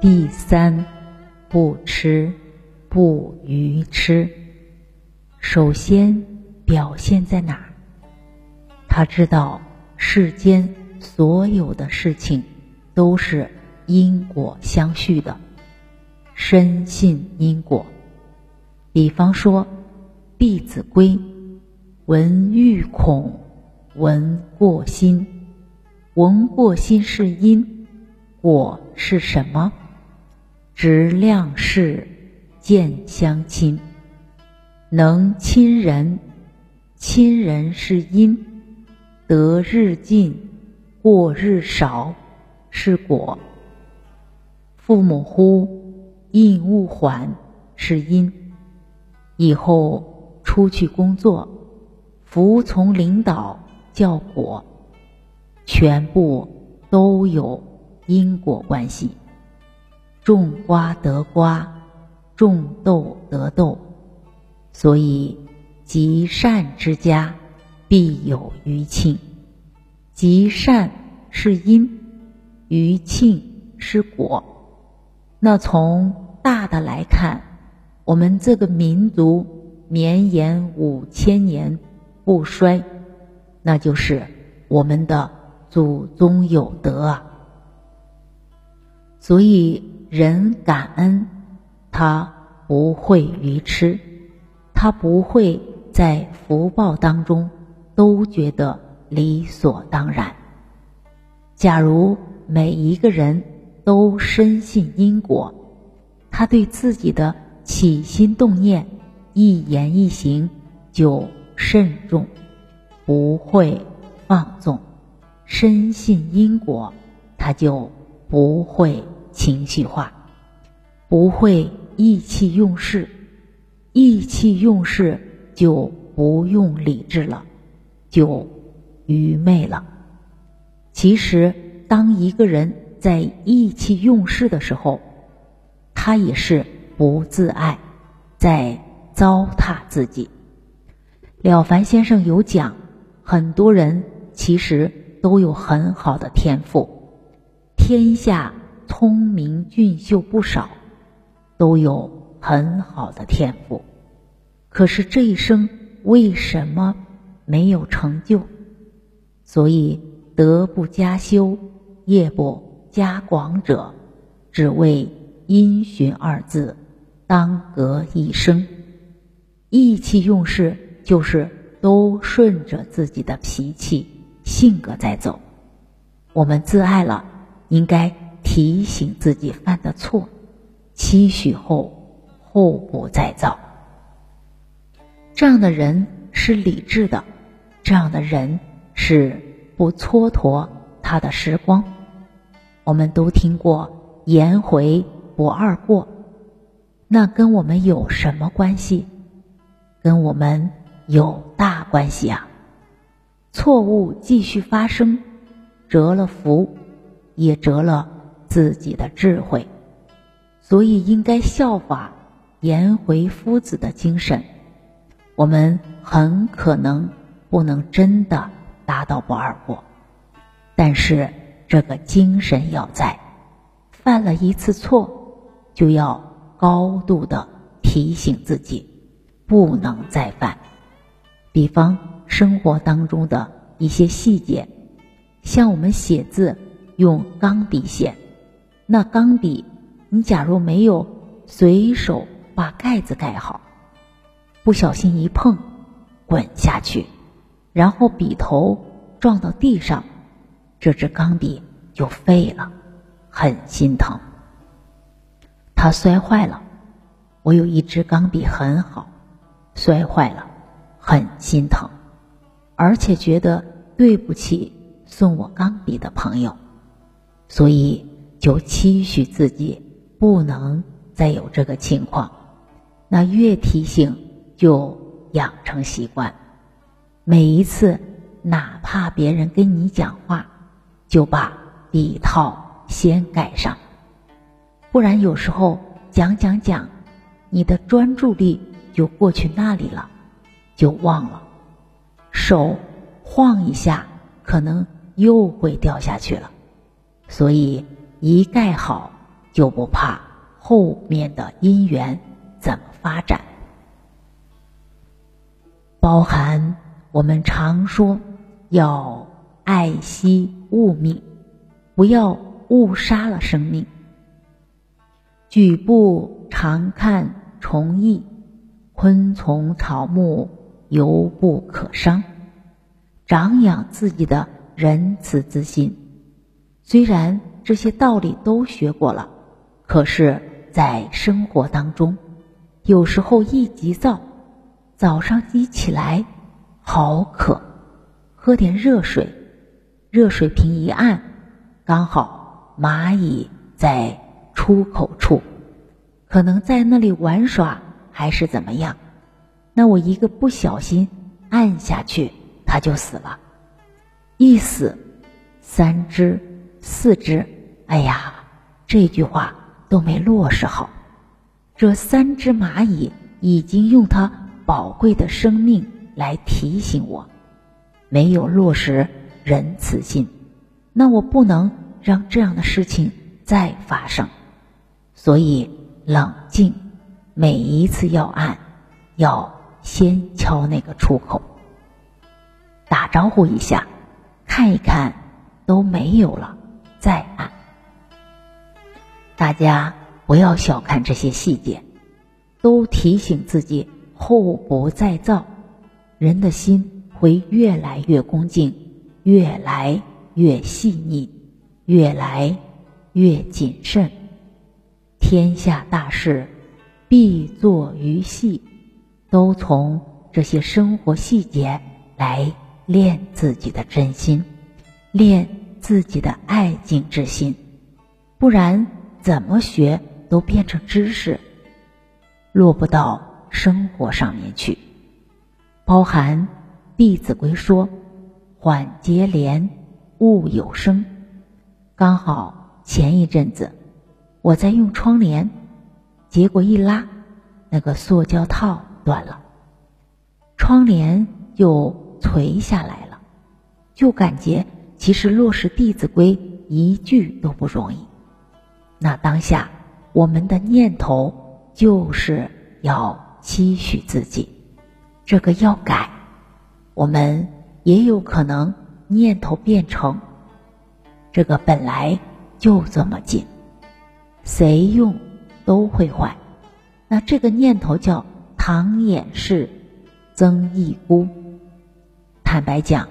第三，不吃，不愚痴。首先表现在哪？他知道世间所有的事情都是因果相续的，深信因果。比方说，《弟子规》：“闻欲恐，闻过心。闻过心是因，果是什么？直量事，见相亲。能亲人，亲人是因。得日进，过日少，是果。父母呼，应勿缓，是因。”以后出去工作，服从领导叫果，全部都有因果关系。种瓜得瓜，种豆得豆，所以积善之家必有余庆。积善是因，余庆是果。那从大的来看。我们这个民族绵延五千年不衰，那就是我们的祖宗有德啊。所以人感恩，他不会愚痴，他不会在福报当中都觉得理所当然。假如每一个人都深信因果，他对自己的。起心动念，一言一行就慎重，不会放纵，深信因果，他就不会情绪化，不会意气用事，意气用事就不用理智了，就愚昧了。其实，当一个人在意气用事的时候，他也是。不自爱，在糟蹋自己。了凡先生有讲，很多人其实都有很好的天赋，天下聪明俊秀不少，都有很好的天赋，可是这一生为什么没有成就？所以德不加修，业不加广者，只为因循二字。当隔一生，意气用事就是都顺着自己的脾气性格在走。我们自爱了，应该提醒自己犯的错，期许后后不再造。这样的人是理智的，这样的人是不蹉跎他的时光。我们都听过“颜回不二过”。那跟我们有什么关系？跟我们有大关系啊！错误继续发生，折了福，也折了自己的智慧。所以应该效法颜回夫子的精神。我们很可能不能真的达到不二过，但是这个精神要在。犯了一次错，就要。高度的提醒自己，不能再犯。比方生活当中的一些细节，像我们写字用钢笔写，那钢笔你假如没有随手把盖子盖好，不小心一碰，滚下去，然后笔头撞到地上，这支钢笔就废了，很心疼。它摔坏了，我有一支钢笔很好，摔坏了，很心疼，而且觉得对不起送我钢笔的朋友，所以就期许自己不能再有这个情况。那越提醒就养成习惯，每一次哪怕别人跟你讲话，就把笔套先盖上。不然有时候讲讲讲，你的专注力就过去那里了，就忘了。手晃一下，可能又会掉下去了。所以一盖好，就不怕后面的因缘怎么发展。包含我们常说要爱惜物命，不要误杀了生命。举步常看虫蚁，昆虫草木犹不可伤。长养自己的仁慈之心。虽然这些道理都学过了，可是，在生活当中，有时候一急躁。早上一起来，好渴，喝点热水，热水瓶一按，刚好蚂蚁在出口处，可能在那里玩耍还是怎么样，那我一个不小心按下去，它就死了，一死三只四只，哎呀，这句话都没落实好，这三只蚂蚁已经用它。宝贵的生命来提醒我，没有落实仁慈心，那我不能让这样的事情再发生。所以冷静，每一次要按，要先敲那个出口，打招呼一下，看一看都没有了，再按。大家不要小看这些细节，都提醒自己。后不再造，人的心会越来越恭敬，越来越细腻，越来越谨慎。天下大事，必作于细，都从这些生活细节来练自己的真心，练自己的爱敬之心。不然，怎么学都变成知识，落不到。生活上面去，包含《弟子规》说：“缓节廉，勿有声。”刚好前一阵子我在用窗帘，结果一拉，那个塑胶套断了，窗帘就垂下来了，就感觉其实落实《弟子规》一句都不容易。那当下我们的念头就是要。期许自己，这个要改，我们也有可能念头变成这个本来就这么紧，谁用都会坏。那这个念头叫唐掩饰，增一孤。坦白讲，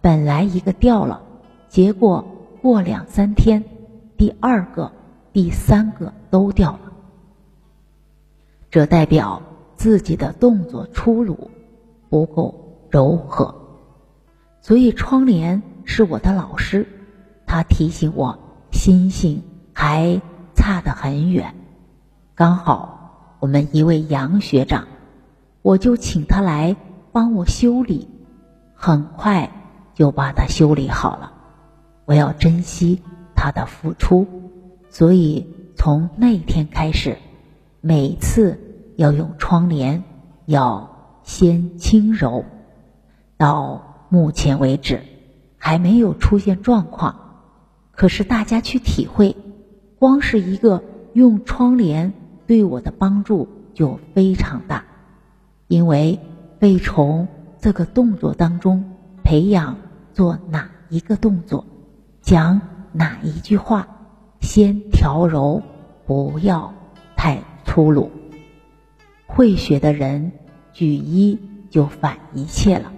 本来一个掉了，结果过两三天，第二个、第三个都掉了，这代表。自己的动作粗鲁，不够柔和，所以窗帘是我的老师，他提醒我心性还差得很远。刚好我们一位杨学长，我就请他来帮我修理，很快就把它修理好了。我要珍惜他的付出，所以从那天开始，每次。要用窗帘，要先轻柔。到目前为止，还没有出现状况。可是大家去体会，光是一个用窗帘对我的帮助就非常大。因为被从这个动作当中培养做哪一个动作，讲哪一句话，先调柔，不要太粗鲁。会学的人，举一就反一切了。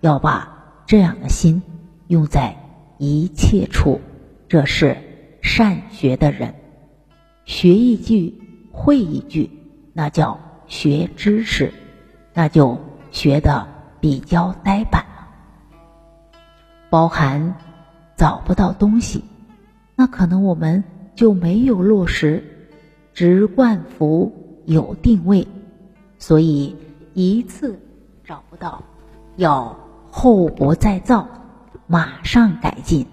要把这样的心用在一切处，这是善学的人。学一句会一句，那叫学知识，那就学的比较呆板了。包含找不到东西，那可能我们就没有落实直贯服有定位。所以一次找不到，要后不再造，马上改进，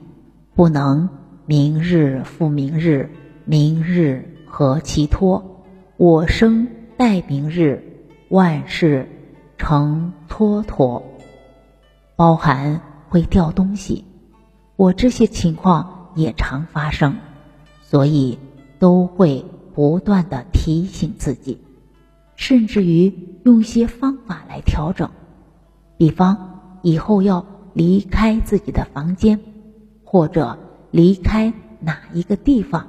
不能明日复明日，明日何其多，我生待明日，万事成蹉跎。包含会掉东西。我这些情况也常发生，所以都会不断的提醒自己，甚至于用些方法来调整，比方以后要离开自己的房间，或者离开哪一个地方，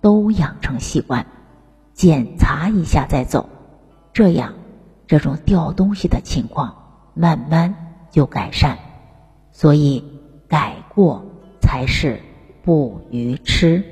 都养成习惯，检查一下再走，这样这种掉东西的情况慢慢就改善。所以。改过才是不愚痴。